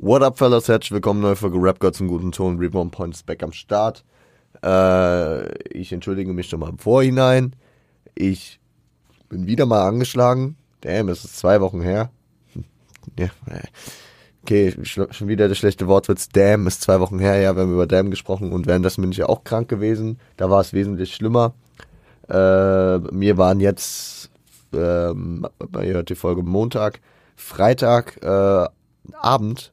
What up, fellas? Herzlich willkommen, neue Folge Rap God zum guten Ton. Reborn Points back am Start. Äh, ich entschuldige mich schon mal im Vorhinein. Ich bin wieder mal angeschlagen. Damn, es ist zwei Wochen her. Ja, äh, okay, schon wieder der schlechte Wortwitz. Damn, ist zwei Wochen her. Ja, wir haben über Damn gesprochen und währenddessen bin ich ja auch krank gewesen. Da war es wesentlich schlimmer. Äh, mir waren jetzt, ähm, ihr hört die Folge Montag, Freitag, äh, Abend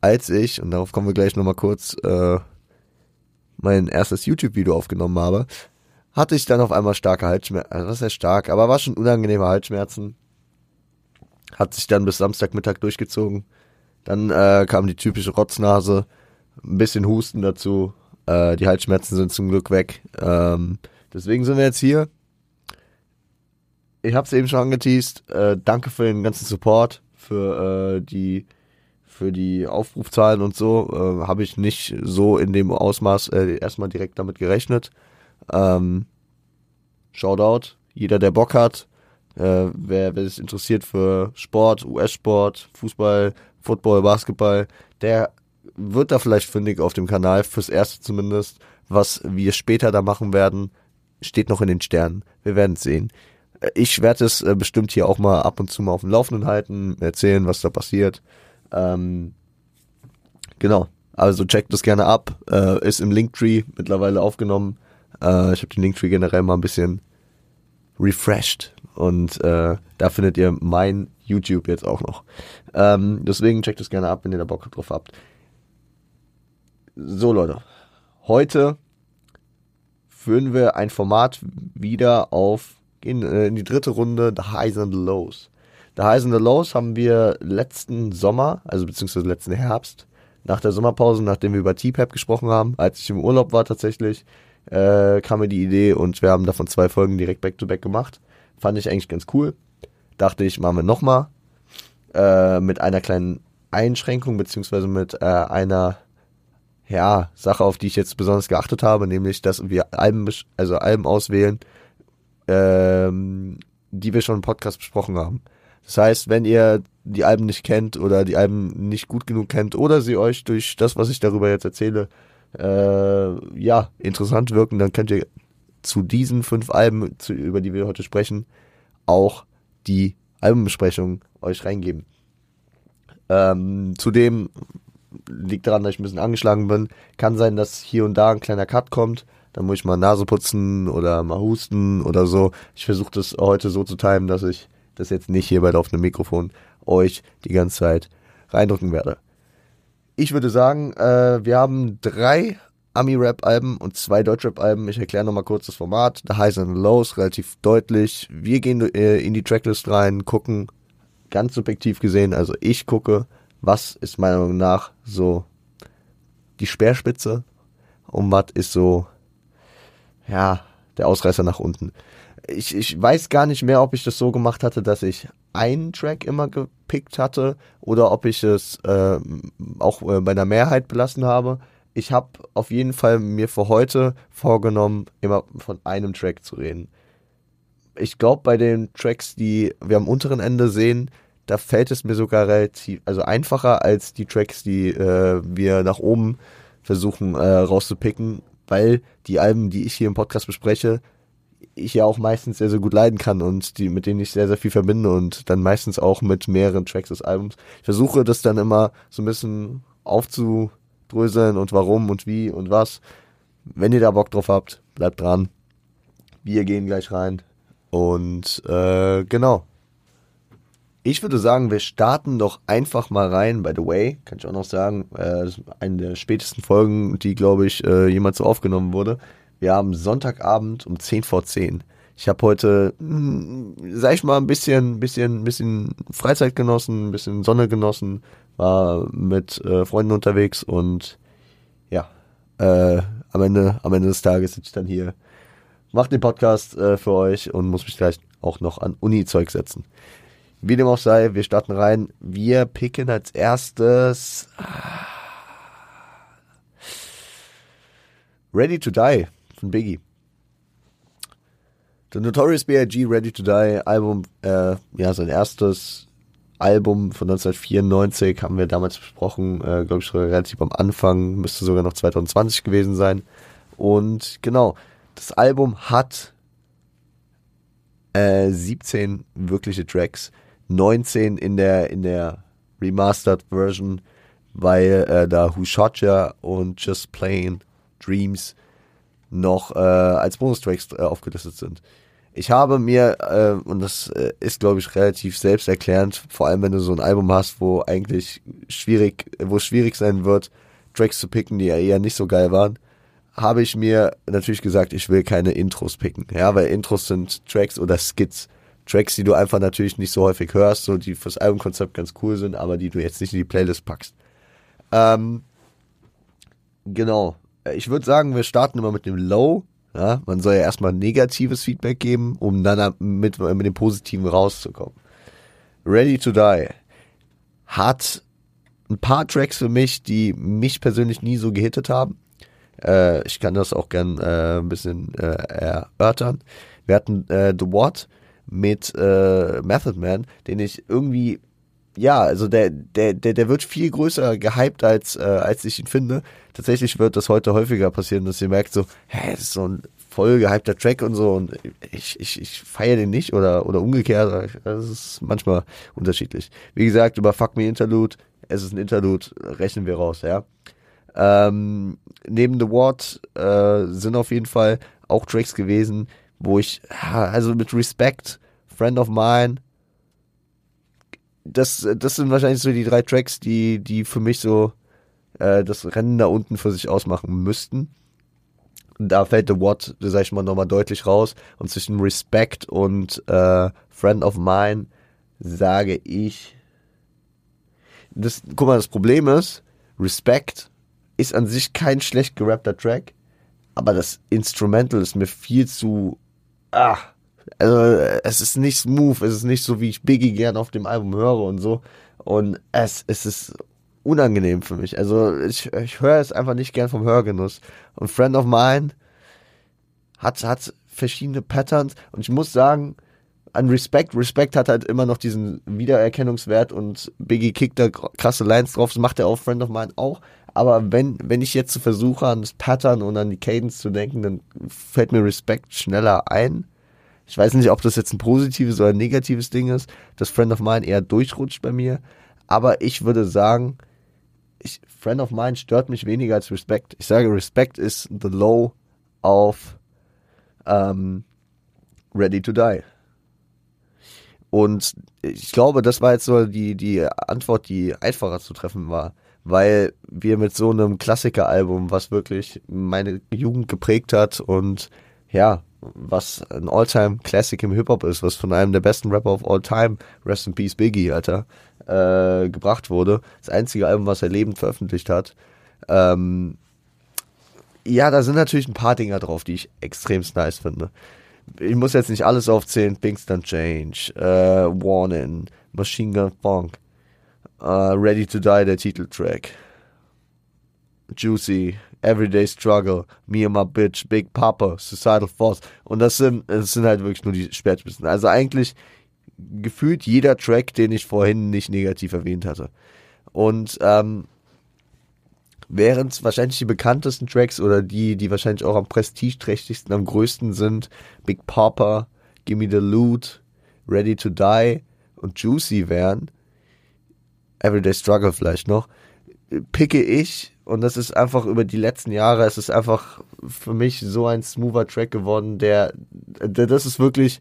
als ich, und darauf kommen wir gleich nochmal kurz, äh, mein erstes YouTube-Video aufgenommen habe, hatte ich dann auf einmal starke Halsschmerzen, also was heißt stark, aber war schon unangenehme Halsschmerzen. Hat sich dann bis Samstagmittag durchgezogen. Dann äh, kam die typische Rotznase, ein bisschen Husten dazu. Äh, die Halsschmerzen sind zum Glück weg. Ähm, deswegen sind wir jetzt hier. Ich habe es eben schon angeteased. Äh, danke für den ganzen Support, für äh, die für die Aufrufzahlen und so äh, habe ich nicht so in dem Ausmaß äh, erstmal direkt damit gerechnet. Ähm, Shoutout, jeder der Bock hat, äh, wer, wer sich interessiert für Sport, US-Sport, Fußball, Football, Basketball, der wird da vielleicht fündig auf dem Kanal, fürs Erste zumindest. Was wir später da machen werden, steht noch in den Sternen. Wir werden es sehen. Äh, ich werde es äh, bestimmt hier auch mal ab und zu mal auf dem Laufenden halten, erzählen, was da passiert. Ähm, genau. Also checkt das gerne ab. Äh, ist im Linktree mittlerweile aufgenommen. Äh, ich habe den Linktree generell mal ein bisschen refreshed. Und äh, da findet ihr mein YouTube jetzt auch noch. Ähm, deswegen checkt das gerne ab, wenn ihr da Bock drauf habt. So Leute, heute führen wir ein Format wieder auf, gehen äh, in die dritte Runde, The Highs and Lows. The Highs and the Lows haben wir letzten Sommer, also beziehungsweise letzten Herbst, nach der Sommerpause, nachdem wir über T-Pap gesprochen haben, als ich im Urlaub war tatsächlich, äh, kam mir die Idee und wir haben davon zwei Folgen direkt back-to-back -back gemacht. Fand ich eigentlich ganz cool. Dachte ich, machen wir nochmal. Äh, mit einer kleinen Einschränkung, beziehungsweise mit äh, einer ja, Sache, auf die ich jetzt besonders geachtet habe, nämlich, dass wir Alben, also Alben auswählen, ähm, die wir schon im Podcast besprochen haben. Das heißt, wenn ihr die Alben nicht kennt oder die Alben nicht gut genug kennt oder sie euch durch das, was ich darüber jetzt erzähle, äh, ja, interessant wirken, dann könnt ihr zu diesen fünf Alben, zu, über die wir heute sprechen, auch die Albenbesprechung euch reingeben. Ähm, zudem liegt daran, dass ich ein bisschen angeschlagen bin. Kann sein, dass hier und da ein kleiner Cut kommt. Dann muss ich mal Nase putzen oder mal husten oder so. Ich versuche das heute so zu timen, dass ich das jetzt nicht hier bei laufendem Mikrofon euch die ganze Zeit reindrücken werde. Ich würde sagen, äh, wir haben drei Ami-Rap-Alben und zwei Deutsch-Rap-Alben. Ich erkläre nochmal kurz das Format. The Highs and Lows, relativ deutlich. Wir gehen äh, in die Tracklist rein, gucken, ganz subjektiv gesehen, also ich gucke, was ist meiner Meinung nach so die Speerspitze und was ist so, ja, der Ausreißer nach unten ich, ich weiß gar nicht mehr, ob ich das so gemacht hatte, dass ich einen Track immer gepickt hatte oder ob ich es äh, auch äh, bei der Mehrheit belassen habe. Ich habe auf jeden Fall mir für heute vorgenommen, immer von einem Track zu reden. Ich glaube, bei den Tracks, die wir am unteren Ende sehen, da fällt es mir sogar relativ, also einfacher als die Tracks, die äh, wir nach oben versuchen äh, rauszupicken, weil die Alben, die ich hier im Podcast bespreche, ich ja auch meistens sehr, sehr gut leiden kann und die, mit denen ich sehr, sehr viel verbinde und dann meistens auch mit mehreren Tracks des Albums. Ich versuche das dann immer so ein bisschen aufzudröseln und warum und wie und was. Wenn ihr da Bock drauf habt, bleibt dran. Wir gehen gleich rein. Und äh, genau. Ich würde sagen, wir starten doch einfach mal rein. By the way, kann ich auch noch sagen, äh, eine der spätesten Folgen, die, glaube ich, äh, jemals so aufgenommen wurde. Wir haben Sonntagabend um 10 vor 10. Ich habe heute, hm, sag ich mal, ein bisschen, bisschen, bisschen Freizeit genossen, ein bisschen Sonne genossen, war mit äh, Freunden unterwegs und ja, äh, am Ende, am Ende des Tages sitze ich dann hier, mache den Podcast äh, für euch und muss mich gleich auch noch an Uni-Zeug setzen. Wie dem auch sei, wir starten rein. Wir picken als erstes Ready to Die von Biggie. The Notorious B.I.G. Ready to Die Album, äh, ja, sein erstes Album von 1994 haben wir damals besprochen, äh, glaube ich, relativ am Anfang, müsste sogar noch 2020 gewesen sein. Und genau, das Album hat äh, 17 wirkliche Tracks, 19 in der, in der Remastered Version, weil äh, da Who Shot Ya und Just Plain Dreams noch äh, als Bonustracks äh, aufgelistet sind. Ich habe mir, äh, und das äh, ist, glaube ich, relativ selbsterklärend, vor allem wenn du so ein Album hast, wo eigentlich schwierig, wo es schwierig sein wird, Tracks zu picken, die ja eher nicht so geil waren, habe ich mir natürlich gesagt, ich will keine Intros picken. Ja, weil Intros sind Tracks oder Skits. Tracks, die du einfach natürlich nicht so häufig hörst, so die fürs Albumkonzept ganz cool sind, aber die du jetzt nicht in die Playlist packst. Ähm, genau. Ich würde sagen, wir starten immer mit dem Low ja, man soll ja erstmal negatives Feedback geben, um dann mit, mit dem Positiven rauszukommen. Ready to Die hat ein paar Tracks für mich, die mich persönlich nie so gehittet haben. Äh, ich kann das auch gern äh, ein bisschen äh, erörtern. Wir hatten äh, The What mit äh, Method Man, den ich irgendwie ja, also der, der, der, der wird viel größer gehypt, als, äh, als ich ihn finde. Tatsächlich wird das heute häufiger passieren, dass ihr merkt so, hä, das ist so ein voll gehypter Track und so und ich, ich, ich feiere den nicht oder, oder umgekehrt. Das ist manchmal unterschiedlich. Wie gesagt, über Fuck Me Interlude, es ist ein Interlude, rechnen wir raus, ja. Ähm, neben The Ward äh, sind auf jeden Fall auch Tracks gewesen, wo ich, also mit Respect, Friend of Mine, das, das sind wahrscheinlich so die drei Tracks, die, die für mich so äh, das Rennen da unten für sich ausmachen müssten. Da fällt The What, sag ich mal, nochmal deutlich raus. Und zwischen Respect und äh, Friend of Mine sage ich. Das, guck mal, das Problem ist, Respect ist an sich kein schlecht gerappter Track, aber das Instrumental ist mir viel zu. Ah, also es ist nicht smooth, es ist nicht so, wie ich Biggie gern auf dem Album höre und so. Und es, es ist unangenehm für mich. Also ich, ich höre es einfach nicht gern vom Hörgenuss. Und Friend of Mine hat, hat verschiedene Patterns und ich muss sagen, an Respect, Respect hat halt immer noch diesen Wiedererkennungswert und Biggie kickt da krasse Lines drauf, das macht er auf Friend of Mine auch. Aber wenn, wenn ich jetzt versuche, an das Pattern und an die Cadence zu denken, dann fällt mir Respect schneller ein. Ich weiß nicht, ob das jetzt ein positives oder ein negatives Ding ist, dass Friend of Mine eher durchrutscht bei mir. Aber ich würde sagen, ich, Friend of Mine stört mich weniger als Respect. Ich sage, Respect ist the low auf ähm, Ready to Die. Und ich glaube, das war jetzt so die, die Antwort, die einfacher zu treffen war. Weil wir mit so einem Klassikeralbum, was wirklich meine Jugend geprägt hat und ja, was ein Alltime Classic im Hip-Hop ist, was von einem der besten Rapper of all time, Rest in Peace Biggie, Alter, äh, gebracht wurde. Das einzige Album, was er lebend veröffentlicht hat. Ähm, ja, da sind natürlich ein paar Dinger drauf, die ich extremst nice finde. Ich muss jetzt nicht alles aufzählen. Bingston Change, äh, Warning, Machine Gun Funk, uh, Ready to Die, der Titeltrack. Juicy, Everyday Struggle, Me and My Bitch, Big Papa, Suicidal Force. Und das sind, das sind halt wirklich nur die Spätspitzen. Also eigentlich gefühlt jeder Track, den ich vorhin nicht negativ erwähnt hatte. Und ähm, während wahrscheinlich die bekanntesten Tracks oder die, die wahrscheinlich auch am prestigeträchtigsten, am größten sind, Big Papa, Gimme the Loot, Ready to Die und Juicy wären, Everyday Struggle vielleicht noch, picke ich und das ist einfach über die letzten Jahre, es ist einfach für mich so ein smoother Track geworden, der, der das ist wirklich,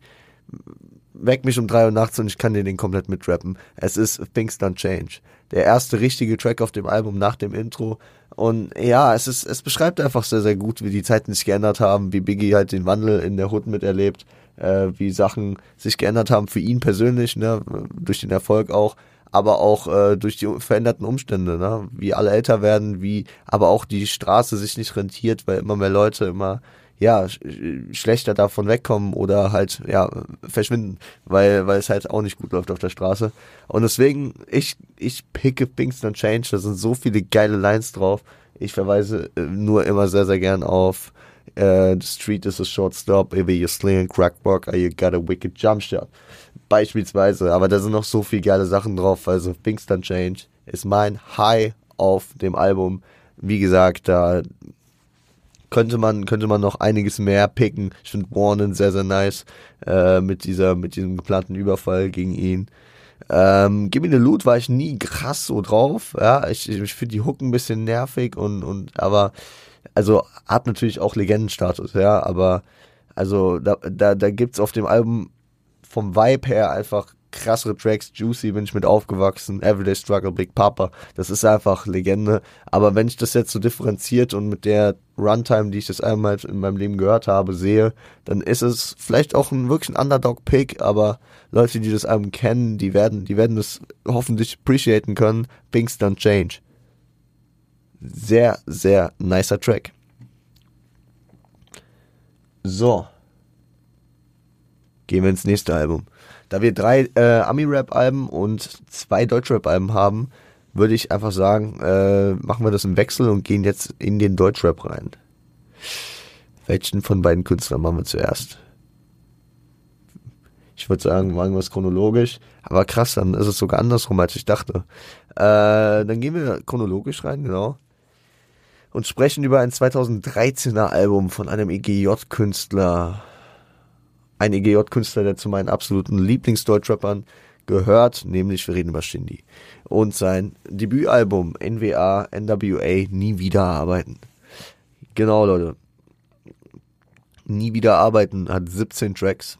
weck mich um drei Uhr nachts und ich kann dir den komplett mitrappen. Es ist Things Don't Change. Der erste richtige Track auf dem Album nach dem Intro. Und ja, es ist, es beschreibt einfach sehr, sehr gut, wie die Zeiten sich geändert haben, wie Biggie halt den Wandel in der Hood miterlebt, äh, wie Sachen sich geändert haben für ihn persönlich, ne, durch den Erfolg auch aber auch äh, durch die veränderten Umstände, ne? wie alle älter werden, wie aber auch die Straße sich nicht rentiert, weil immer mehr Leute immer ja sch schlechter davon wegkommen oder halt ja verschwinden, weil weil es halt auch nicht gut läuft auf der Straße. Und deswegen ich ich picke Kingston Change, da sind so viele geile Lines drauf. Ich verweise äh, nur immer sehr sehr gern auf uh, the street is a short stop, if you're slinging crack rock, or you got a wicked jump shot Beispielsweise, aber da sind noch so viele geile Sachen drauf. Also Kingston Change ist mein High auf dem Album. Wie gesagt, da könnte man, könnte man noch einiges mehr picken. Ich finde Warren sehr, sehr nice, äh, mit dieser, mit diesem geplanten Überfall gegen ihn. Ähm, Gimme the Loot war ich nie krass so drauf, ja, ich, ich finde die Hook ein bisschen nervig und, und, aber, also, hat natürlich auch Legendenstatus, ja, aber, also, da, da, da gibt's auf dem Album vom Vibe her einfach krassere Tracks. Juicy bin ich mit aufgewachsen. Everyday Struggle, Big Papa. Das ist einfach Legende. Aber wenn ich das jetzt so differenziert und mit der Runtime, die ich das einmal in meinem Leben gehört habe, sehe, dann ist es vielleicht auch ein wirklich ein Underdog-Pick, aber Leute, die das Album kennen, die werden, die werden das hoffentlich appreciaten können. Things Don't Change. Sehr, sehr nicer Track. So. Gehen wir ins nächste Album. Da wir drei äh, Ami-Rap-Alben und zwei Deutsch-Rap-Alben haben, würde ich einfach sagen, äh, machen wir das im Wechsel und gehen jetzt in den Deutschrap rein. Welchen von beiden Künstlern machen wir zuerst? Ich würde sagen, machen wir es chronologisch. Aber krass, dann ist es sogar andersrum, als ich dachte. Äh, dann gehen wir chronologisch rein, genau. Und sprechen über ein 2013er Album von einem EGJ-Künstler ein EGJ-Künstler, der zu meinen absoluten Lieblingsdeutschrappern gehört, nämlich wir reden über Shindy. Und sein Debütalbum NWA NWA Nie wieder arbeiten. Genau, Leute. Nie wieder arbeiten hat 17 Tracks.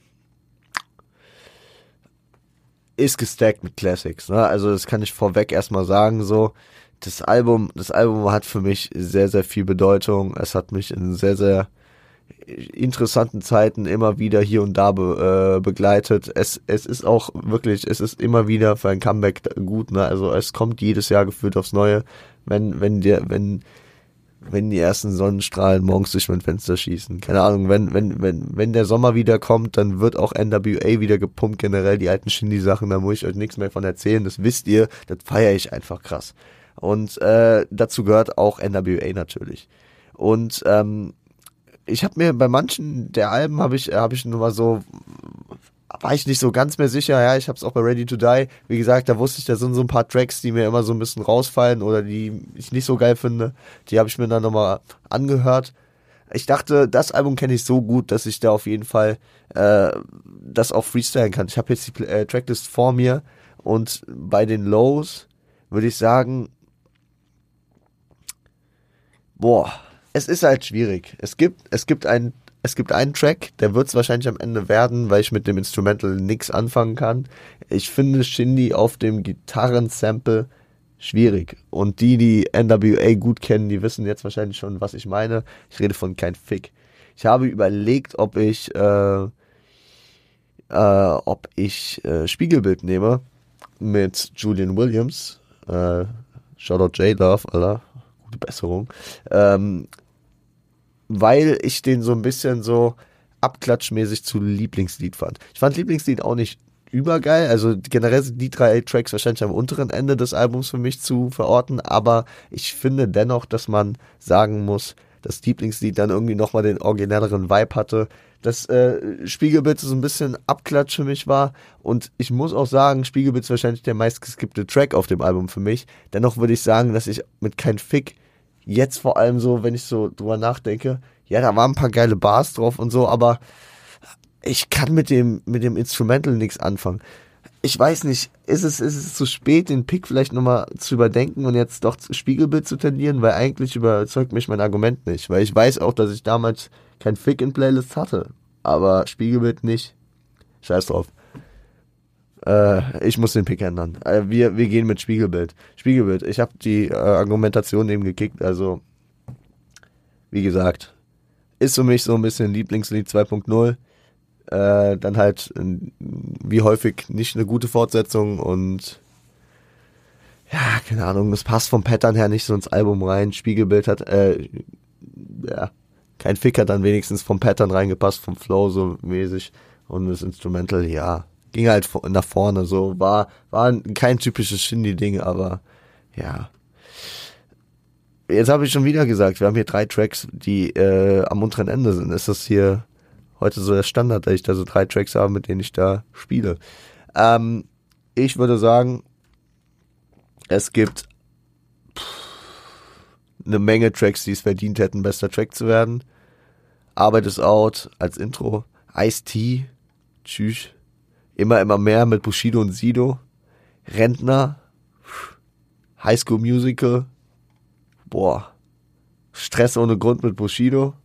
Ist gestackt mit Classics, ne? Also das kann ich vorweg erstmal sagen, so. Das Album, das Album hat für mich sehr, sehr viel Bedeutung. Es hat mich in sehr, sehr interessanten Zeiten immer wieder hier und da be, äh, begleitet. Es, es ist auch wirklich, es ist immer wieder für ein Comeback gut, ne? Also es kommt jedes Jahr gefühlt aufs Neue, wenn, wenn dir, wenn, wenn die ersten Sonnenstrahlen morgens durch mein Fenster schießen. Keine Ahnung, wenn, wenn, wenn, wenn der Sommer wieder kommt, dann wird auch NWA wieder gepumpt, generell die alten Shindy-Sachen, da muss ich euch nichts mehr von erzählen, das wisst ihr, das feiere ich einfach krass. Und äh, dazu gehört auch NWA natürlich. Und ähm, ich habe mir bei manchen der Alben habe ich habe ich nur mal so war ich nicht so ganz mehr sicher. Ja, ich habe es auch bei Ready to Die. Wie gesagt, da wusste ich, da sind so ein paar Tracks, die mir immer so ein bisschen rausfallen oder die ich nicht so geil finde. Die habe ich mir dann nochmal angehört. Ich dachte, das Album kenne ich so gut, dass ich da auf jeden Fall äh, das auch freestylen kann. Ich habe jetzt die äh, Tracklist vor mir und bei den Lows würde ich sagen, boah, es ist halt schwierig. Es gibt, es gibt einen, es gibt einen Track, der wird es wahrscheinlich am Ende werden, weil ich mit dem Instrumental nichts anfangen kann. Ich finde Shindy auf dem Gitarrensample schwierig. Und die, die NWA gut kennen, die wissen jetzt wahrscheinlich schon, was ich meine. Ich rede von kein Fick. Ich habe überlegt, ob ich, äh, äh, ob ich äh, Spiegelbild nehme mit Julian Williams. Äh, Shoutout J-Love, Alter. Gute Besserung. Ähm, weil ich den so ein bisschen so abklatschmäßig zu Lieblingslied fand. Ich fand Lieblingslied auch nicht übergeil. Also generell sind die drei Tracks wahrscheinlich am unteren Ende des Albums für mich zu verorten, aber ich finde dennoch, dass man sagen muss, dass Lieblingslied dann irgendwie nochmal den originelleren Vibe hatte. Das äh, Spiegelbild so ein bisschen Abklatsch für mich war und ich muss auch sagen, Spiegelbild ist wahrscheinlich der meistgeskippte Track auf dem Album für mich. Dennoch würde ich sagen, dass ich mit kein Fick jetzt vor allem so, wenn ich so drüber nachdenke, ja, da waren ein paar geile Bars drauf und so, aber ich kann mit dem, mit dem Instrumental nichts anfangen. Ich weiß nicht, ist es, ist es zu spät, den Pick vielleicht nochmal zu überdenken und jetzt doch Spiegelbild zu tendieren, weil eigentlich überzeugt mich mein Argument nicht, weil ich weiß auch, dass ich damals kein Fick in Playlist hatte, aber Spiegelbild nicht. Scheiß drauf. Äh, ich muss den Pick ändern. Äh, wir, wir gehen mit Spiegelbild. Spiegelbild. Ich habe die äh, Argumentation eben gekickt. Also, wie gesagt, ist für mich so ein bisschen Lieblingslied 2.0. Äh, dann halt, wie häufig, nicht eine gute Fortsetzung und ja, keine Ahnung, das passt vom Pattern her nicht so ins Album rein. Spiegelbild hat, äh, ja, kein Fick hat dann wenigstens vom Pattern reingepasst, vom Flow so mäßig. Und das Instrumental, ja, ging halt nach vorne, so war war kein typisches Shindy-Ding, aber ja. Jetzt habe ich schon wieder gesagt, wir haben hier drei Tracks, die äh, am unteren Ende sind. Ist das hier heute so der Standard, dass ich da so drei Tracks habe, mit denen ich da spiele? Ähm, ich würde sagen, es gibt eine Menge Tracks, die es verdient hätten, bester Track zu werden. Arbeit ist out als Intro. Ice-T, tschüss. Immer, immer mehr mit Bushido und Sido. Rentner, High School Musical, boah, Stress ohne Grund mit Bushido.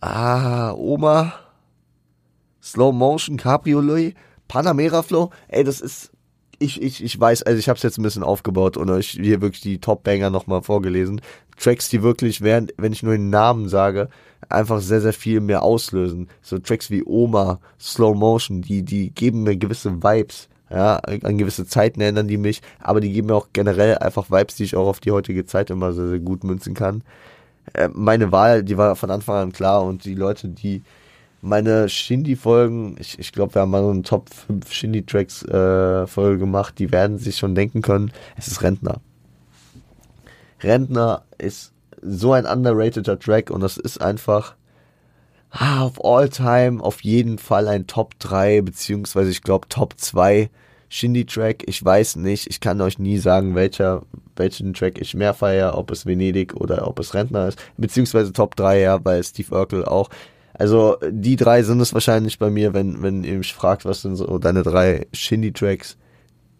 Ah, Oma, Slow Motion, Cabriolet, Panamera Flow. Ey, das ist, ich, ich, ich weiß, also ich habe es jetzt ein bisschen aufgebaut und euch hier wirklich die Top-Banger nochmal vorgelesen. Tracks, die wirklich, während, wenn ich nur den Namen sage, einfach sehr, sehr viel mehr auslösen. So Tracks wie Oma, Slow Motion, die, die geben mir gewisse Vibes. Ja, an gewisse Zeiten erinnern die mich, aber die geben mir auch generell einfach Vibes, die ich auch auf die heutige Zeit immer sehr, sehr gut münzen kann. Äh, meine Wahl, die war von Anfang an klar und die Leute, die meine Shindy-Folgen, ich, ich glaube, wir haben mal so eine Top 5 Shindy-Tracks-Folge äh, gemacht, die werden sich schon denken können, es ist Rentner. Rentner ist so ein underrateder Track und das ist einfach ah, auf all time auf jeden Fall ein Top 3, beziehungsweise ich glaube Top 2 Shindy-Track. Ich weiß nicht, ich kann euch nie sagen, welcher, welchen Track ich mehr feiere, ob es Venedig oder ob es Rentner ist, beziehungsweise Top 3, ja, weil Steve Urkel auch. Also die drei sind es wahrscheinlich bei mir, wenn, wenn ihr mich fragt, was sind so deine drei Shindy-Tracks,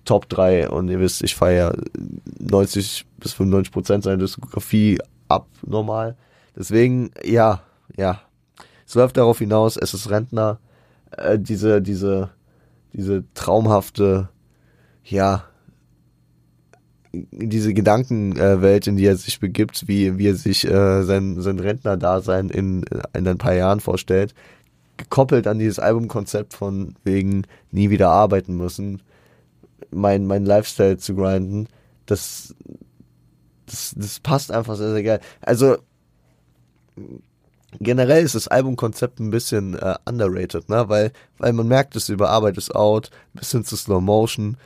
Top 3 und ihr wisst, ich feiere 90 bis 95 Prozent seiner Diskografie abnormal. Deswegen, ja, ja, es läuft darauf hinaus, es ist Rentner, äh, diese, diese, diese traumhafte, ja, diese Gedankenwelt, in die er sich begibt, wie, wie er sich äh, sein, sein Rentner-Dasein in, in ein paar Jahren vorstellt, gekoppelt an dieses Albumkonzept von wegen nie wieder arbeiten müssen, mein, mein Lifestyle zu grinden, das, das, das passt einfach sehr, sehr geil. Also, generell ist das Albumkonzept ein bisschen äh, underrated, ne? Weil, weil man merkt es über Arbeit ist out, bis hin zu Slow Motion,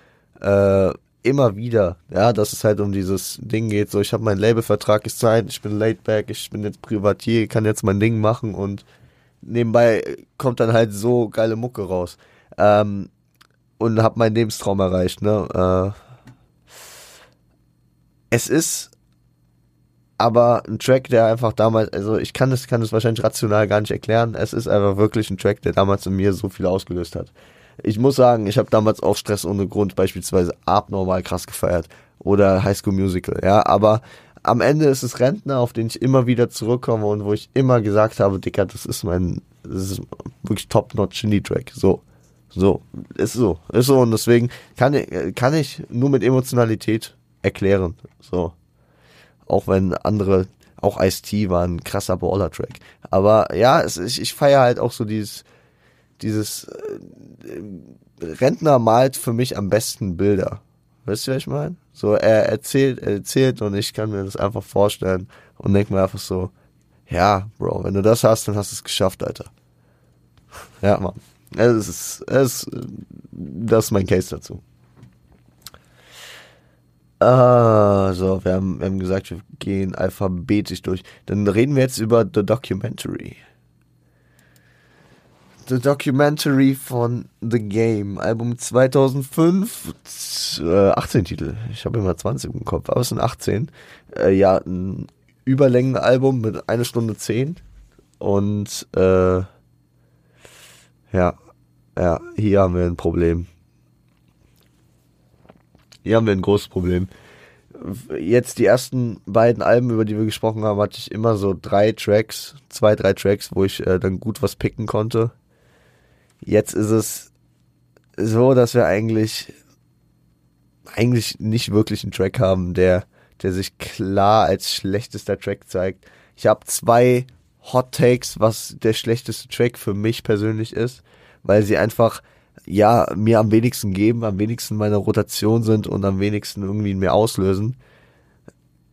äh, immer wieder, ja, dass es halt um dieses Ding geht, so ich habe meinen Labelvertrag Zeit, ich bin laid back, ich bin jetzt Privatier, kann jetzt mein Ding machen und nebenbei kommt dann halt so geile Mucke raus. Ähm, und hab meinen Lebenstraum erreicht, ne? Äh, es ist aber ein Track, der einfach damals, also ich kann es kann es wahrscheinlich rational gar nicht erklären. Es ist einfach wirklich ein Track, der damals in mir so viel ausgelöst hat. Ich muss sagen, ich habe damals auch Stress ohne Grund beispielsweise abnormal krass gefeiert oder High School Musical, ja, aber am Ende ist es Rentner, auf den ich immer wieder zurückkomme und wo ich immer gesagt habe, Dicker, das ist mein, das ist wirklich top-notch Indie-Track. So, so, ist so, ist so und deswegen kann, kann ich nur mit Emotionalität erklären. So, auch wenn andere, auch Ice-T war ein krasser Baller-Track. Aber ja, es, ich, ich feiere halt auch so dieses, dieses äh, Rentner malt für mich am besten Bilder. Weißt du, was ich meine? So, er erzählt, er erzählt und ich kann mir das einfach vorstellen und denke mir einfach so, ja, Bro, wenn du das hast, dann hast du es geschafft, Alter. Ja, Mann. Es ist, es das ist mein Case dazu. Ah, so, wir haben, wir haben gesagt, wir gehen alphabetisch durch. Dann reden wir jetzt über The Documentary. The Documentary von The Game, Album 2005, äh, 18 Titel. Ich habe immer 20 im Kopf, aber es sind 18. Äh, ja, ein Überlängenalbum mit einer Stunde 10. Und äh, ja, ja, hier haben wir ein Problem. Hier haben wir ein großes Problem. Jetzt die ersten beiden Alben, über die wir gesprochen haben, hatte ich immer so drei Tracks, zwei, drei Tracks, wo ich äh, dann gut was picken konnte. Jetzt ist es so, dass wir eigentlich eigentlich nicht wirklich einen Track haben, der der sich klar als schlechtester Track zeigt. Ich habe zwei Hot Takes, was der schlechteste Track für mich persönlich ist, weil sie einfach ja, mir am wenigsten geben, am wenigsten meine Rotation sind und am wenigsten irgendwie in mir auslösen.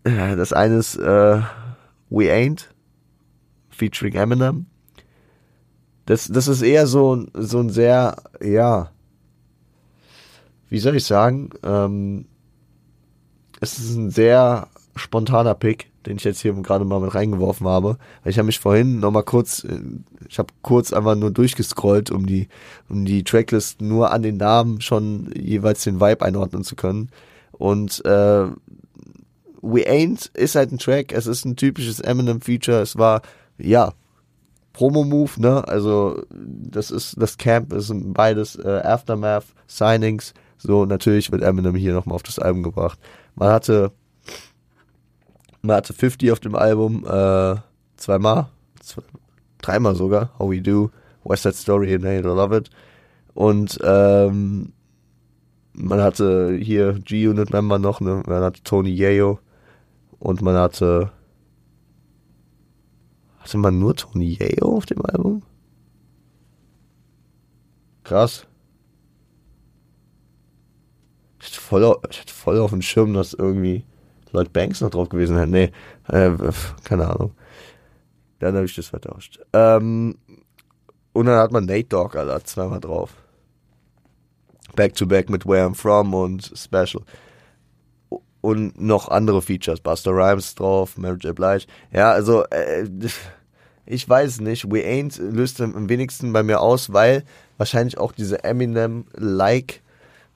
Das eine ist äh, We Ain't, featuring Eminem. Das, das ist eher so, so ein sehr, ja, wie soll ich sagen, ähm, es ist ein sehr spontaner Pick, den ich jetzt hier gerade mal mit reingeworfen habe. Ich habe mich vorhin noch mal kurz, äh, ich habe kurz einfach nur durchgescrollt, um die, um die Tracklist nur an den Namen schon jeweils den Vibe einordnen zu können. Und äh, We Ain't ist halt ein Track, es ist ein typisches Eminem-Feature, es war, ja, Promo-Move, ne? Also das ist, das Camp ist beides äh, Aftermath, Signings. So, natürlich wird Eminem hier nochmal auf das Album gebracht. Man hatte man hatte 50 auf dem Album, äh, zweimal, zwei, dreimal sogar, How We Do, West Side Story and or Love It. Und ähm, man hatte hier G-Unit-Member noch, ne? man hatte Tony Yayo und man hatte hatte man nur Tony Yayo auf dem Album? Krass. Ich hatte voll, auf, ich hatte voll auf dem Schirm, dass irgendwie Lloyd Banks noch drauf gewesen wäre. Nee, äh, keine Ahnung. Dann habe ich das vertauscht. Ähm, und dann hat man Nate Dogg, Alter, zweimal drauf. Back to Back mit Where I'm From und Special. Und noch andere Features, Buster Rhymes drauf, Mary J. Blige. Ja, also, äh, ich weiß nicht. We Ain't löst am wenigsten bei mir aus, weil wahrscheinlich auch diese Eminem-like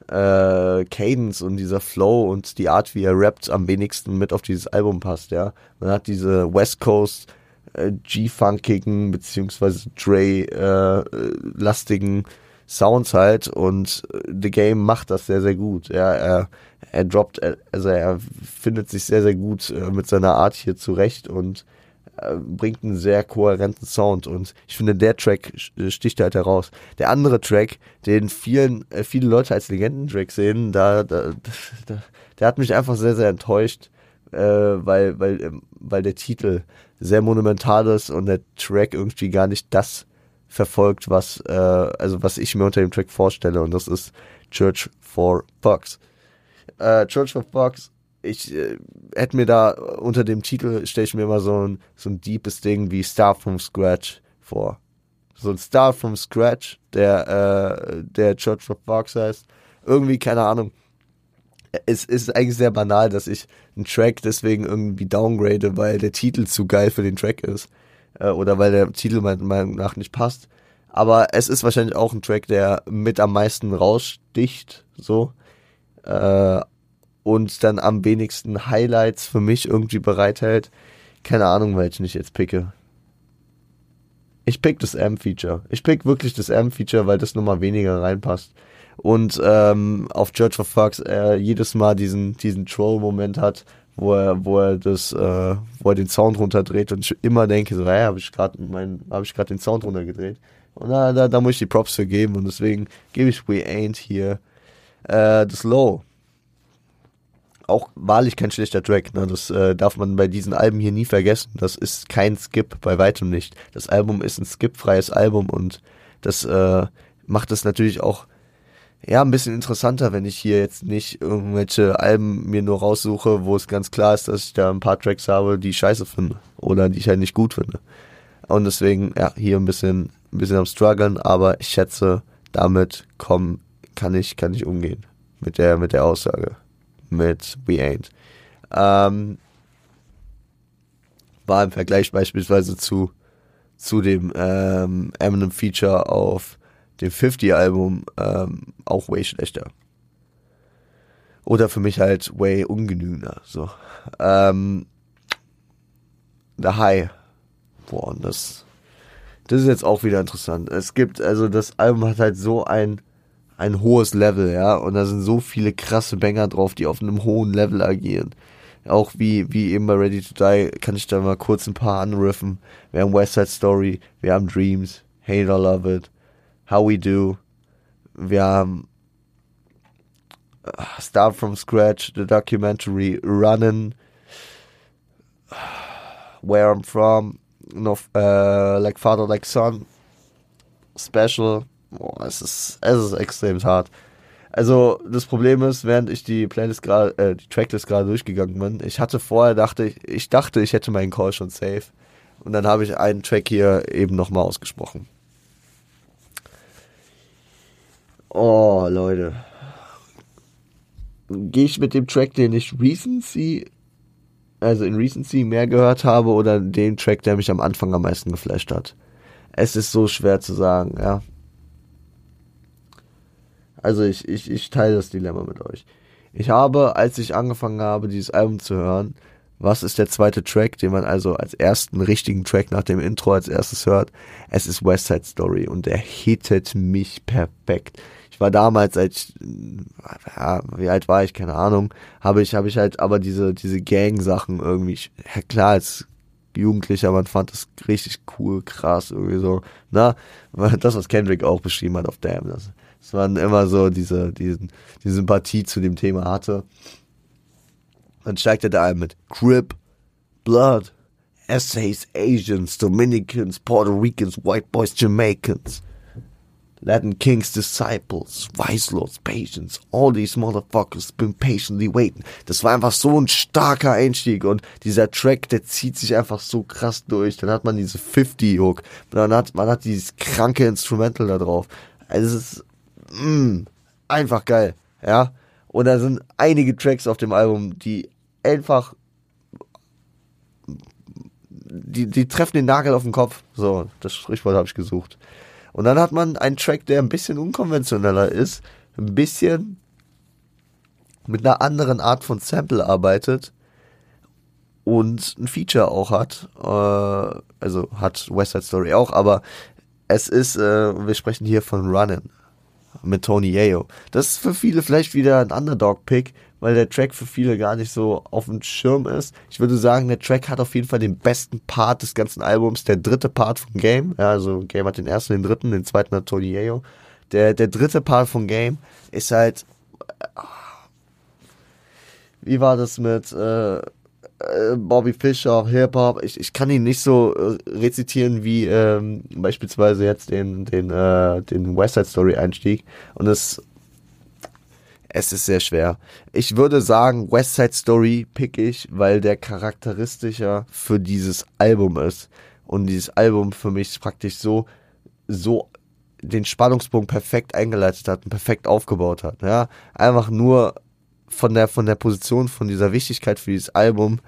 äh, Cadence und dieser Flow und die Art, wie er rappt, am wenigsten mit auf dieses Album passt, ja. Man hat diese West Coast äh, G-funkigen beziehungsweise Dre-lastigen äh, Sounds halt und äh, The Game macht das sehr, sehr gut. Ja, er, er droppt, also er findet sich sehr, sehr gut äh, mit seiner Art hier zurecht und äh, bringt einen sehr kohärenten Sound und ich finde, der Track äh, sticht halt heraus. Der andere Track, den vielen, äh, viele Leute als Legendentrack sehen, da, da, da, der hat mich einfach sehr, sehr enttäuscht, äh, weil, weil, ähm, weil der Titel sehr monumental ist und der Track irgendwie gar nicht das verfolgt, was, äh, also was ich mir unter dem Track vorstelle und das ist Church for Fox. Äh, Church for Fox ich äh, hätte mir da unter dem Titel stelle ich mir immer so ein so ein deepes Ding wie Start from Scratch vor. So ein Start from Scratch, der äh, der Church of Fox heißt. Irgendwie keine Ahnung. Es ist eigentlich sehr banal, dass ich einen Track deswegen irgendwie downgrade, weil der Titel zu geil für den Track ist äh, oder weil der Titel meiner Meinung nach nicht passt. Aber es ist wahrscheinlich auch ein Track, der mit am meisten raussticht, so. Äh, und dann am wenigsten Highlights für mich irgendwie bereithält. Keine Ahnung, welchen ich jetzt picke. Ich pick das M-Feature. Ich pick wirklich das M-Feature, weil das nochmal weniger reinpasst. Und ähm, auf Church of Fox er jedes Mal diesen, diesen Troll-Moment hat, wo er, wo er das, äh, wo er den Sound runterdreht und ich immer denke, so, hey, habe ich gerade habe ich gerade den Sound runtergedreht. Und da, da, da muss ich die Props für geben und deswegen gebe ich We Ain't hier äh, das Low auch wahrlich kein schlechter Track. Ne? Das äh, darf man bei diesen Alben hier nie vergessen. Das ist kein Skip, bei weitem nicht. Das Album ist ein skipfreies Album und das äh, macht es natürlich auch ja ein bisschen interessanter, wenn ich hier jetzt nicht irgendwelche Alben mir nur raussuche, wo es ganz klar ist, dass ich da ein paar Tracks habe, die ich scheiße finde oder die ich halt nicht gut finde. Und deswegen ja hier ein bisschen ein bisschen am struggeln, aber ich schätze, damit komm, kann ich kann ich umgehen mit der mit der Aussage mit We Ain't. Ähm, war im Vergleich beispielsweise zu, zu dem ähm, Eminem Feature auf dem 50-Album ähm, auch way schlechter. Oder für mich halt way ungenügender. So. Ähm, The High. Boah, und das, das ist jetzt auch wieder interessant. Es gibt, also das Album hat halt so ein ein hohes Level, ja, und da sind so viele krasse Banger drauf, die auf einem hohen Level agieren. Auch wie, wie eben bei Ready to Die kann ich da mal kurz ein paar anriffen. Wir haben West Side Story, wir haben Dreams, Hate or Love It, How We Do, wir haben uh, Start from Scratch, The Documentary, Runnin', Where I'm From, no, uh, Like Father, Like Son, Special, Boah, es ist, es ist extrem hart. Also das Problem ist, während ich die Playlist gerade, äh, die Tracklist gerade durchgegangen bin, ich hatte vorher dachte ich, ich dachte, ich hätte meinen Call schon safe. Und dann habe ich einen Track hier eben nochmal ausgesprochen. Oh, Leute. Gehe ich mit dem Track, den ich Recency also in Recency mehr gehört habe oder den Track, der mich am Anfang am meisten geflasht hat. Es ist so schwer zu sagen, ja. Also ich, ich, ich teile das Dilemma mit euch. Ich habe, als ich angefangen habe, dieses Album zu hören, was ist der zweite Track, den man also als ersten richtigen Track nach dem Intro als erstes hört? Es ist West Side Story und der hittet mich perfekt. Ich war damals, als ich, ja, wie alt war ich, keine Ahnung, habe ich, habe ich halt aber diese, diese Gang-Sachen irgendwie, ja klar, als Jugendlicher, man fand das richtig cool, krass, irgendwie so, na, das, was Kendrick auch beschrieben hat auf Damn, das, das waren immer so diese, diesen, die Sympathie zu dem Thema hatte. Dann steigt er da ein mit Crip, Blood, Essays, Asians, Dominicans, Puerto Ricans, White Boys, Jamaicans. Latin Kings Disciples, Wise Lords, Patience, all these motherfuckers been patiently waiting. Das war einfach so ein starker Einstieg und dieser Track, der zieht sich einfach so krass durch. Dann hat man diese 50 Hook, dann hat man hat dieses kranke Instrumental da drauf. Also es ist mh, einfach geil, ja. Und da sind einige Tracks auf dem Album, die einfach die, die treffen den Nagel auf den Kopf. So, das Sprichwort habe ich gesucht. Und dann hat man einen Track, der ein bisschen unkonventioneller ist, ein bisschen mit einer anderen Art von Sample arbeitet und ein Feature auch hat. Äh, also hat West Side Story auch, aber es ist, äh, wir sprechen hier von Runnin' mit Tony Yayo. Das ist für viele vielleicht wieder ein Underdog-Pick, weil der Track für viele gar nicht so auf dem Schirm ist. Ich würde sagen, der Track hat auf jeden Fall den besten Part des ganzen Albums, der dritte Part von Game. Ja, also Game hat den ersten, den dritten, den zweiten hat Tony Yayo. Der, der dritte Part von Game ist halt. Wie war das mit äh, äh, Bobby Fischer, Hip-Hop, ich, ich kann ihn nicht so äh, rezitieren wie ähm, beispielsweise jetzt den, den, äh, den West Side Story Einstieg. Und es, es ist sehr schwer. Ich würde sagen, West Side Story pick ich, weil der charakteristischer für dieses Album ist. Und dieses Album für mich praktisch so, so den Spannungsbogen perfekt eingeleitet hat und perfekt aufgebaut hat. Ja, einfach nur von der, von der Position, von dieser Wichtigkeit für dieses Album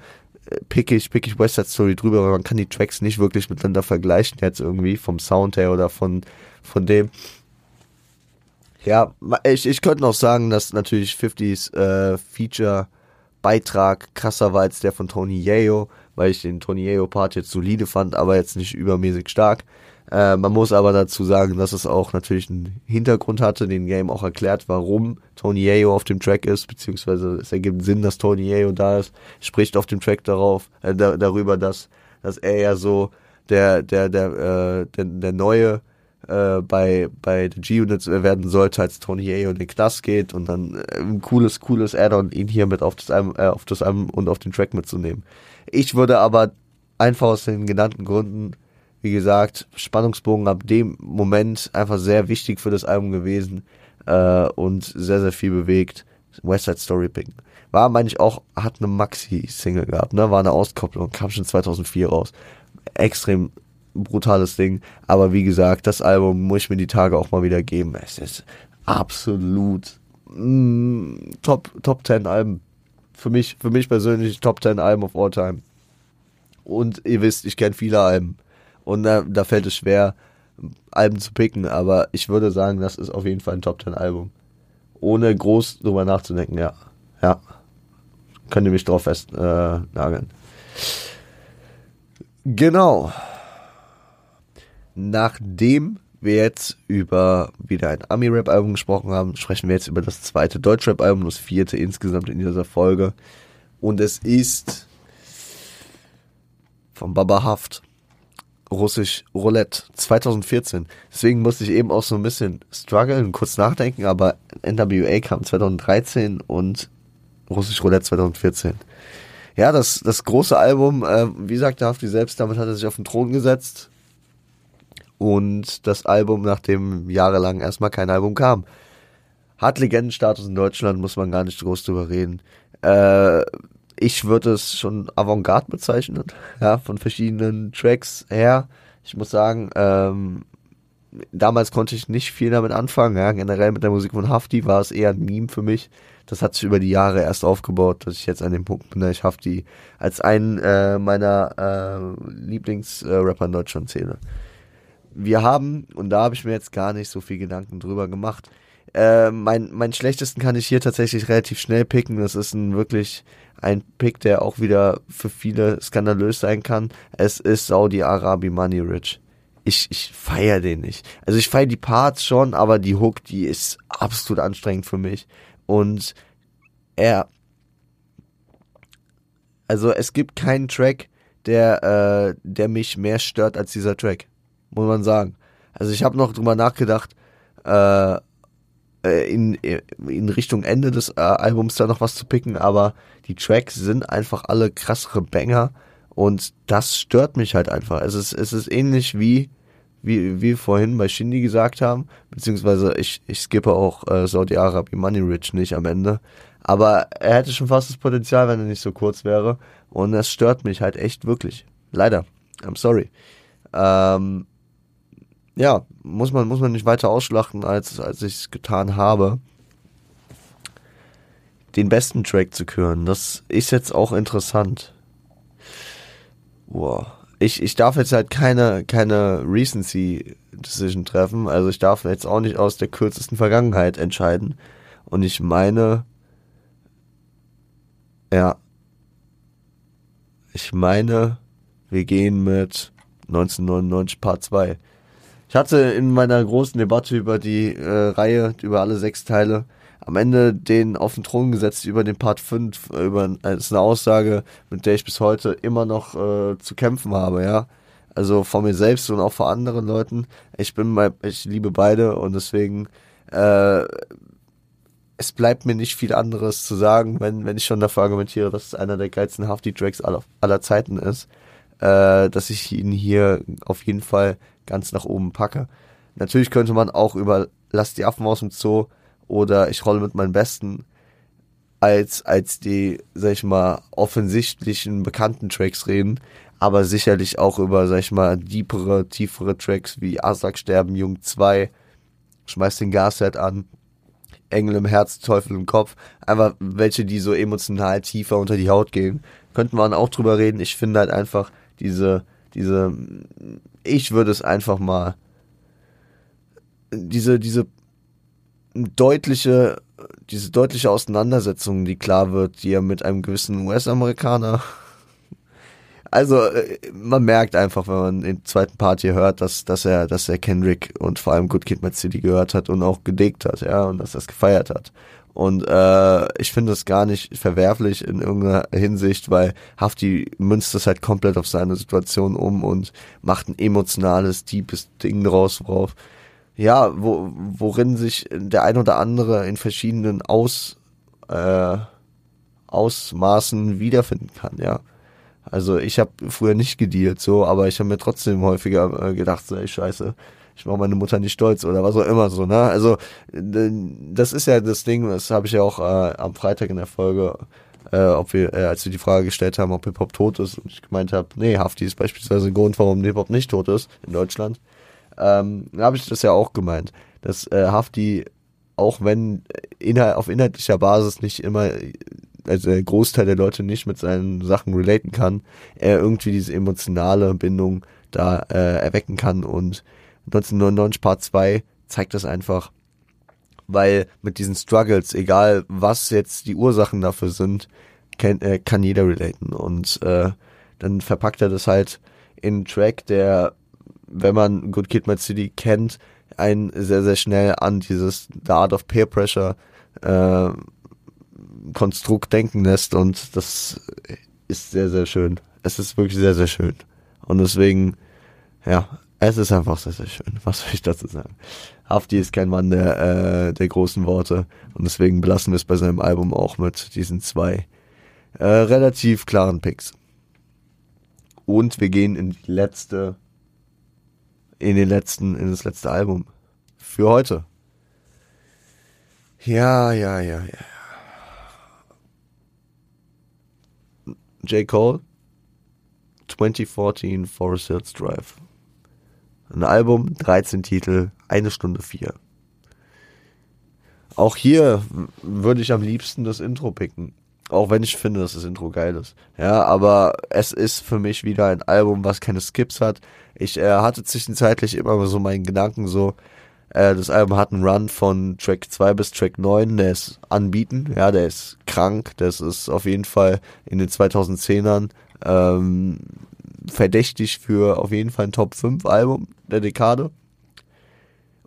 äh, pick ich, pick ich West Side Story drüber, weil man kann die Tracks nicht wirklich miteinander vergleichen jetzt irgendwie vom Sound her oder von, von dem. Ja, ich, ich könnte noch sagen, dass natürlich 50s äh, Feature Beitrag krasser war als der von Tony Yeo, weil ich den Tony Yeo Part jetzt solide fand, aber jetzt nicht übermäßig stark. Äh, man muss aber dazu sagen, dass es auch natürlich einen Hintergrund hatte, den Game auch erklärt, warum Tony Ayo auf dem Track ist, beziehungsweise es ergibt Sinn, dass Tony Ayo da ist, spricht auf dem Track darauf, äh, da, darüber, dass, dass er ja so der, der, der, äh, der, der neue äh, bei, bei der G-Units werden sollte, als Tony Ayo in den Knast geht und dann äh, ein cooles, cooles Add-on, ihn hier mit auf das Album, äh, auf das Album und auf den Track mitzunehmen. Ich würde aber einfach aus den genannten Gründen wie gesagt, Spannungsbogen ab dem Moment einfach sehr wichtig für das Album gewesen äh, und sehr, sehr viel bewegt. West Side Story picken. War, meine ich, auch, hat eine Maxi-Single gehabt, ne? War eine Auskopplung, kam schon 2004 raus. Extrem brutales Ding. Aber wie gesagt, das Album muss ich mir die Tage auch mal wieder geben. Es ist absolut mm, Top, Top 10 Alben. Für mich, für mich persönlich Top 10 Alben of all time. Und ihr wisst, ich kenne viele Alben. Und da, da fällt es schwer, Alben zu picken, aber ich würde sagen, das ist auf jeden Fall ein Top 10 Album. Ohne groß drüber nachzudenken, ja. Ja. Könnt ihr mich drauf festnageln. Äh, genau. Nachdem wir jetzt über wieder ein Ami-Rap-Album gesprochen haben, sprechen wir jetzt über das zweite Deutsch-Rap-Album, das vierte insgesamt in dieser Folge. Und es ist von Baba Haft. Russisch Roulette 2014. Deswegen musste ich eben auch so ein bisschen strugglen, kurz nachdenken, aber NWA kam 2013 und Russisch Roulette 2014. Ja, das, das große Album, äh, wie sagte Hafti selbst, damit hat er sich auf den Thron gesetzt. Und das Album, nachdem jahrelang erstmal kein Album kam. Hat Legendenstatus in Deutschland, muss man gar nicht groß drüber reden. Äh, ich würde es schon Avantgarde bezeichnen, ja, von verschiedenen Tracks her. Ich muss sagen, ähm, damals konnte ich nicht viel damit anfangen, ja, generell mit der Musik von Hafti war es eher ein Meme für mich. das hat sich über die Jahre erst aufgebaut, dass ich jetzt an dem Punkt bin, dass ich Hafti als einen äh, meiner äh, Lieblingsrapper in Deutschland zähle. Wir haben, und da habe ich mir jetzt gar nicht so viel Gedanken drüber gemacht, äh, mein, mein schlechtesten kann ich hier tatsächlich relativ schnell picken. Das ist ein wirklich ein Pick, der auch wieder für viele skandalös sein kann. Es ist Saudi Arabi Money Rich. Ich, ich feiere den nicht. Also ich feiere die Parts schon, aber die Hook, die ist absolut anstrengend für mich. Und er, also es gibt keinen Track, der, äh, der mich mehr stört als dieser Track, muss man sagen. Also ich habe noch drüber nachgedacht, äh, äh, in, in Richtung Ende des äh, Albums da noch was zu picken, aber die Tracks sind einfach alle krassere Banger und das stört mich halt einfach. Es ist, es ist ähnlich wie, wie wie vorhin bei Shindy gesagt haben, beziehungsweise ich, ich skippe auch äh, Saudi-Arabi Money Rich nicht am Ende, aber er hätte schon fast das Potenzial, wenn er nicht so kurz wäre und es stört mich halt echt wirklich. Leider. I'm sorry. Ähm, ja, muss man, muss man nicht weiter ausschlachten, als, als ich es getan habe. Den besten Track zu küren, das ist jetzt auch interessant. Wow. Ich, ich darf jetzt halt keine, keine Recency Decision treffen, also ich darf jetzt auch nicht aus der kürzesten Vergangenheit entscheiden. Und ich meine, ja, ich meine, wir gehen mit 1999 Part 2. Ich hatte in meiner großen Debatte über die äh, Reihe, über alle sechs Teile, am Ende den auf den Thron gesetzt über den Part 5, äh, über, das ist eine Aussage, mit der ich bis heute immer noch äh, zu kämpfen habe, ja. Also vor mir selbst und auch vor anderen Leuten. Ich bin mal, ich liebe beide und deswegen, äh, es bleibt mir nicht viel anderes zu sagen, wenn, wenn ich schon dafür argumentiere, dass es einer der geilsten Hafti-Tracks aller, aller Zeiten ist, äh, dass ich ihn hier auf jeden Fall ganz nach oben packe. Natürlich könnte man auch über Lass die Affen aus dem Zoo oder Ich rolle mit meinen Besten als, als die, sag ich mal, offensichtlichen bekannten Tracks reden, aber sicherlich auch über, sag ich mal, deepere, tiefere Tracks wie Asak sterben, Jung 2, Schmeiß den Gasset an, Engel im Herz, Teufel im Kopf, einfach welche, die so emotional tiefer unter die Haut gehen. Könnten wir auch drüber reden. Ich finde halt einfach diese, diese, ich würde es einfach mal, diese, diese deutliche, diese deutliche Auseinandersetzung, die klar wird, die er mit einem gewissen US-Amerikaner also äh, man merkt einfach, wenn man den zweiten Part hier hört, dass, dass er, dass er Kendrick und vor allem Good Kid, Mad City gehört hat und auch gedickt hat, ja, und dass er es gefeiert hat. Und äh, ich finde das gar nicht verwerflich in irgendeiner Hinsicht, weil Hafti münzt das halt komplett auf seine Situation um und macht ein emotionales, deepes Ding draus, worauf, ja, wo, worin sich der ein oder andere in verschiedenen Aus, äh, Ausmaßen wiederfinden kann, ja. Also ich habe früher nicht gedealt so, aber ich habe mir trotzdem häufiger äh, gedacht, so, ey, scheiße, ich mache meine Mutter nicht stolz oder was auch immer so, ne? Also das ist ja das Ding, das habe ich ja auch äh, am Freitag in der Folge, äh, ob wir, äh, als wir die Frage gestellt haben, ob Hip-Hop tot ist und ich gemeint habe, nee, Hafti ist beispielsweise ein Grund, warum Hip-Hop nicht tot ist in Deutschland. Ähm, habe ich das ja auch gemeint, dass äh, Hafti, auch wenn inhalt, auf inhaltlicher Basis nicht immer also der Großteil der Leute nicht mit seinen Sachen relaten kann, er irgendwie diese emotionale Bindung da äh, erwecken kann und 1999 Part 2 zeigt das einfach, weil mit diesen Struggles, egal was jetzt die Ursachen dafür sind, kann, äh, kann jeder relaten und äh, dann verpackt er das halt in einen Track, der, wenn man Good Kid, Mad City kennt, einen sehr, sehr schnell an dieses The Art of Peer Pressure äh, Konstrukt denken lässt und das ist sehr, sehr schön. Es ist wirklich sehr, sehr schön. Und deswegen, ja, es ist einfach sehr, sehr schön. Was soll ich dazu sagen? Hafti ist kein Mann der, äh, der großen Worte und deswegen belassen wir es bei seinem Album auch mit diesen zwei äh, relativ klaren Picks. Und wir gehen in die letzte, in den letzten, in das letzte Album für heute. Ja, ja, ja, ja. J. Cole, 2014 Forest Hills Drive. Ein Album, 13 Titel, eine Stunde vier. Auch hier würde ich am liebsten das Intro picken. Auch wenn ich finde, dass das Intro geil ist. Ja, aber es ist für mich wieder ein Album, was keine Skips hat. Ich äh, hatte zwischenzeitlich immer so meinen Gedanken so, äh, das Album hat einen Run von Track 2 bis Track 9, der ist anbieten, ja, der ist krank, das ist auf jeden Fall in den 2010ern ähm, verdächtig für auf jeden Fall ein Top 5 Album der Dekade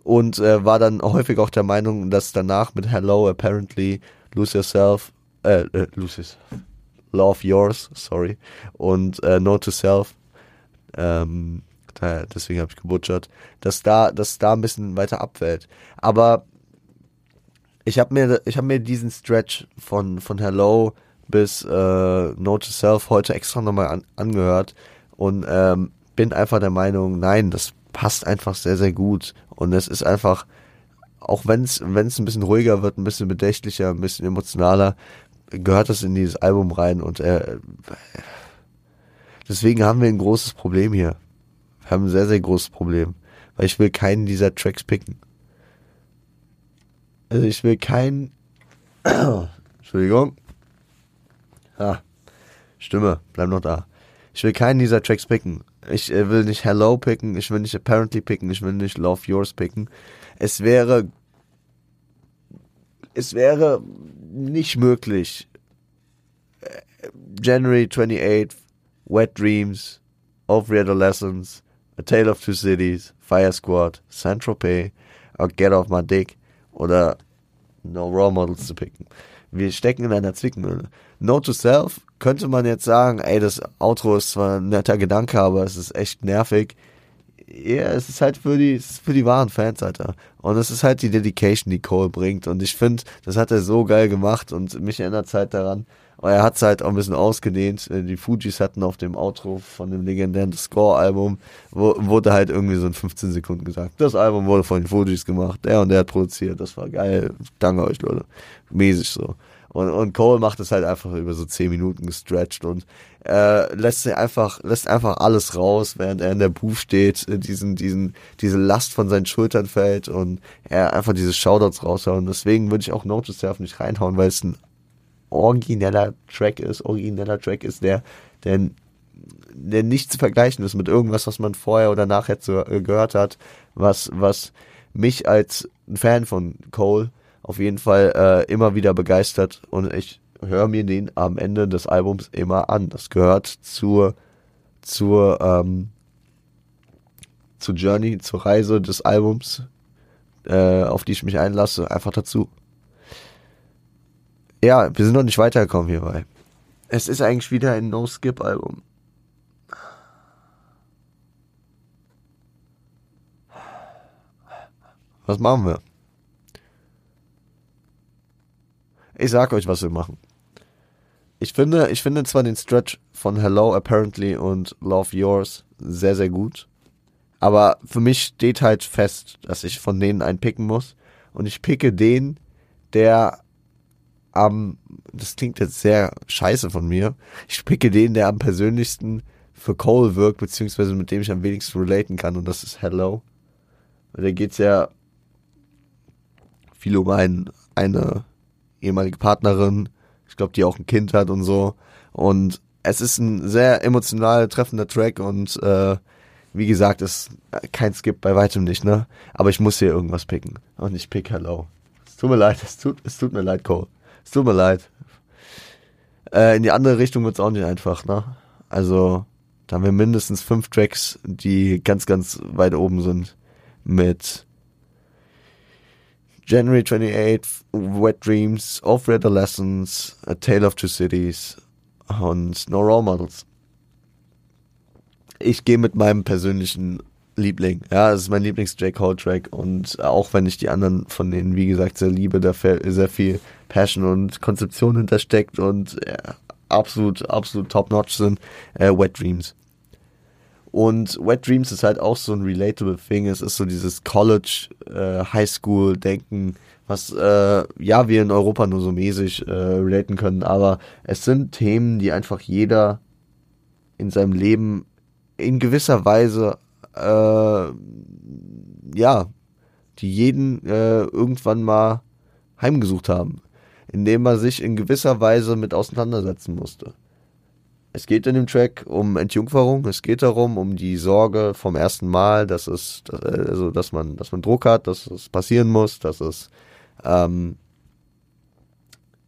und äh, war dann häufig auch der Meinung, dass danach mit Hello, Apparently, Lose Yourself, äh, äh Lose Yourself, Love Yours, sorry, und äh, No to Self, ähm, da, deswegen habe ich gebutschert, dass da, dass da ein bisschen weiter abfällt. Aber ich habe mir, ich habe mir diesen Stretch von von Hello bis äh, No to Self heute extra nochmal an, angehört und ähm, bin einfach der Meinung, nein, das passt einfach sehr, sehr gut. Und es ist einfach, auch wenn es ein bisschen ruhiger wird, ein bisschen bedächtlicher, ein bisschen emotionaler, gehört das in dieses Album rein. Und äh, deswegen haben wir ein großes Problem hier. Wir haben ein sehr, sehr großes Problem. Weil ich will keinen dieser Tracks picken. Also ich will keinen. Entschuldigung. Ah, Stimme, bleib noch da. Ich will keinen dieser Tracks picken. Ich äh, will nicht Hello picken, ich will nicht Apparently picken, ich will nicht Love Yours picken. Es wäre, es wäre nicht möglich. Äh, January 28th, Wet Dreams, Of Adolescence, A Tale of Two Cities, Fire Squad, Saint Tropez, or Get Off My Dick oder No Role Models zu picken. Wir stecken in einer Zwickmühle. Note to Self könnte man jetzt sagen, ey, das Outro ist zwar ein netter Gedanke, aber es ist echt nervig. Ja, es ist halt für die, es ist für die wahren Fans, Alter. Und es ist halt die Dedication, die Cole bringt. Und ich finde, das hat er so geil gemacht und mich erinnert es halt daran. Aber er hat es halt auch ein bisschen ausgedehnt. Die Fujis hatten auf dem Outro von dem legendären Score-Album, wurde halt irgendwie so in 15 Sekunden gesagt, das Album wurde von den Fujis gemacht, der und der hat produziert, das war geil. Danke euch, Leute. Mäßig so. Und, und Cole macht es halt einfach über so 10 Minuten gestretched und äh, lässt einfach, lässt einfach alles raus, während er in der Booth steht, diesen, diesen, diese Last von seinen Schultern fällt und er einfach diese Shoutouts raushaut. Und deswegen würde ich auch Notice Self nicht reinhauen, weil es ein origineller Track ist, origineller Track ist, der, der, der nicht zu vergleichen ist mit irgendwas, was man vorher oder nachher zu, äh, gehört hat, was, was mich als Fan von Cole auf jeden Fall äh, immer wieder begeistert und ich höre mir den am Ende des Albums immer an. Das gehört zur zur ähm, zur Journey, zur Reise des Albums, äh, auf die ich mich einlasse, einfach dazu. Ja, wir sind noch nicht weitergekommen hierbei. Es ist eigentlich wieder ein No-Skip-Album. Was machen wir? Ich sag euch, was wir machen. Ich finde, ich finde zwar den Stretch von Hello Apparently und Love Yours sehr, sehr gut. Aber für mich steht halt fest, dass ich von denen einen picken muss. Und ich picke den, der am, das klingt jetzt sehr scheiße von mir, ich picke den, der am persönlichsten für Cole wirkt, beziehungsweise mit dem ich am wenigsten relaten kann. Und das ist Hello. Und da geht's ja viel um ein, eine ehemalige Partnerin, ich glaube, die auch ein Kind hat und so. Und es ist ein sehr emotional treffender Track und äh, wie gesagt, ist kein Skip bei weitem nicht, ne? Aber ich muss hier irgendwas picken. Und ich pick Hello. Es tut mir leid, es tut, es tut mir leid, Cole. Es tut mir leid. Äh, in die andere Richtung wird's auch nicht einfach, ne? Also, da haben wir mindestens fünf Tracks, die ganz, ganz weit oben sind. Mit January 28th, Wet Dreams, Of Adolescence, A Tale of Two Cities und No Role Models. Ich gehe mit meinem persönlichen Liebling. Ja, es ist mein Lieblings-J. Cole-Track und auch wenn ich die anderen von denen, wie gesagt, sehr liebe, da sehr viel Passion und Konzeption hintersteckt und ja, absolut, absolut top-notch sind, äh, Wet Dreams. Und Wet Dreams ist halt auch so ein relatable Thing. Es ist so dieses College, äh, Highschool-Denken, was äh, ja wir in Europa nur so mäßig äh, relaten können. Aber es sind Themen, die einfach jeder in seinem Leben in gewisser Weise äh, ja, die jeden äh, irgendwann mal heimgesucht haben, in dem man sich in gewisser Weise mit auseinandersetzen musste. Es geht in dem Track um Entjungferung, es geht darum, um die Sorge vom ersten Mal, dass es, also, dass man, dass man Druck hat, dass es passieren muss, dass es, ähm,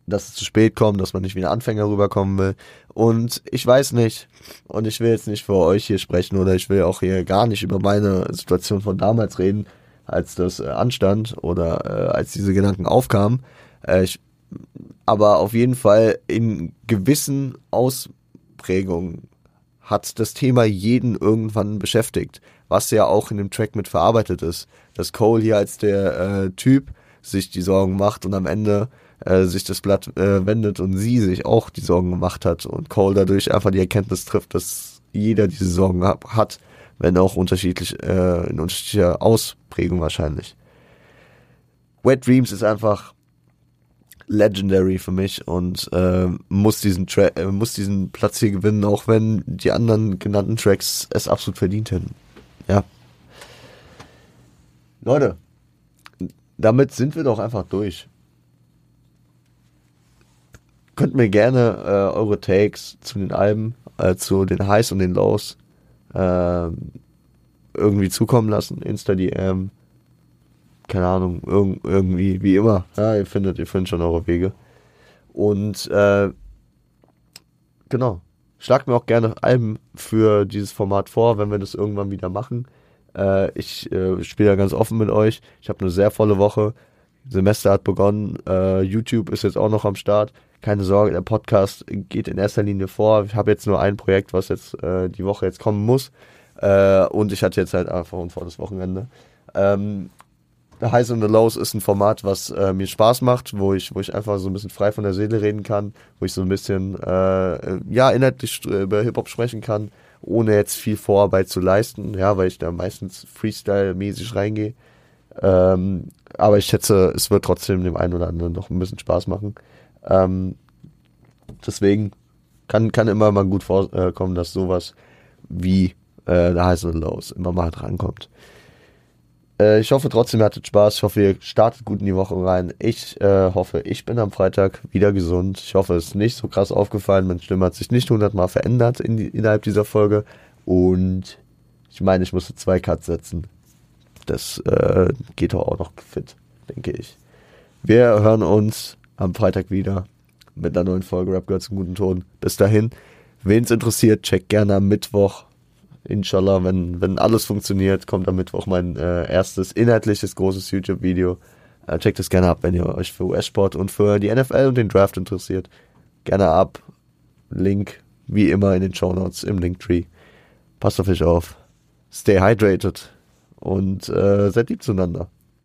dass es zu spät kommt, dass man nicht wie ein Anfänger rüberkommen will. Und ich weiß nicht, und ich will jetzt nicht für euch hier sprechen oder ich will auch hier gar nicht über meine Situation von damals reden, als das äh, anstand oder äh, als diese Gedanken aufkamen. Äh, ich, aber auf jeden Fall in gewissen Aus Prägung hat das Thema jeden irgendwann beschäftigt, was ja auch in dem Track mit verarbeitet ist. Dass Cole hier als der äh, Typ sich die Sorgen macht und am Ende äh, sich das Blatt äh, wendet und sie sich auch die Sorgen gemacht hat und Cole dadurch einfach die Erkenntnis trifft, dass jeder diese Sorgen hat, wenn auch unterschiedlich, äh, in unterschiedlicher Ausprägung wahrscheinlich. Wet Dreams ist einfach legendary für mich und äh, muss diesen Tra äh, muss diesen Platz hier gewinnen, auch wenn die anderen genannten Tracks es absolut verdient hätten. Ja. Leute, damit sind wir doch einfach durch. Könnt mir gerne äh, eure Takes zu den Alben, äh, zu den Highs und den Lows äh, irgendwie zukommen lassen. Insta-DM, keine Ahnung, irg irgendwie, wie immer. Ja, ihr findet, ihr findet schon eure Wege. Und äh, genau. Schlagt mir auch gerne Alben für dieses Format vor, wenn wir das irgendwann wieder machen. Äh, ich äh, spiele da ganz offen mit euch. Ich habe eine sehr volle Woche. Semester hat begonnen. Äh, YouTube ist jetzt auch noch am Start. Keine Sorge, der Podcast geht in erster Linie vor. Ich habe jetzt nur ein Projekt, was jetzt äh, die Woche jetzt kommen muss. Äh, und ich hatte jetzt halt einfach ein volles Wochenende. Ähm, Highs and the Lows ist ein Format, was äh, mir Spaß macht, wo ich, wo ich einfach so ein bisschen frei von der Seele reden kann, wo ich so ein bisschen, äh, ja, inhaltlich über Hip-Hop sprechen kann, ohne jetzt viel Vorarbeit zu leisten, ja, weil ich da meistens Freestyle-mäßig reingehe. Ähm, aber ich schätze, es wird trotzdem dem einen oder anderen noch ein bisschen Spaß machen. Ähm, deswegen kann, kann immer mal gut vorkommen, dass sowas wie äh, The Highs and the Lows immer mal drankommt. Äh, ich hoffe trotzdem, ihr hattet Spaß. Ich hoffe, ihr startet gut in die Woche rein. Ich äh, hoffe, ich bin am Freitag wieder gesund. Ich hoffe, es ist nicht so krass aufgefallen. Meine Stimme hat sich nicht hundertmal verändert in innerhalb dieser Folge. Und ich meine, ich musste zwei Cuts setzen. Das äh, geht auch noch fit, denke ich. Wir hören uns am Freitag wieder mit einer neuen Folge Rap Girls im guten Ton. Bis dahin, wen es interessiert, checkt gerne am Mittwoch Inshallah, wenn, wenn alles funktioniert, kommt am Mittwoch mein äh, erstes inhaltliches großes YouTube-Video. Äh, checkt es gerne ab, wenn ihr euch für US-Sport und für die NFL und den Draft interessiert. Gerne ab. Link wie immer in den Show Notes im Linktree. Passt auf euch auf. Stay hydrated und äh, seid lieb zueinander.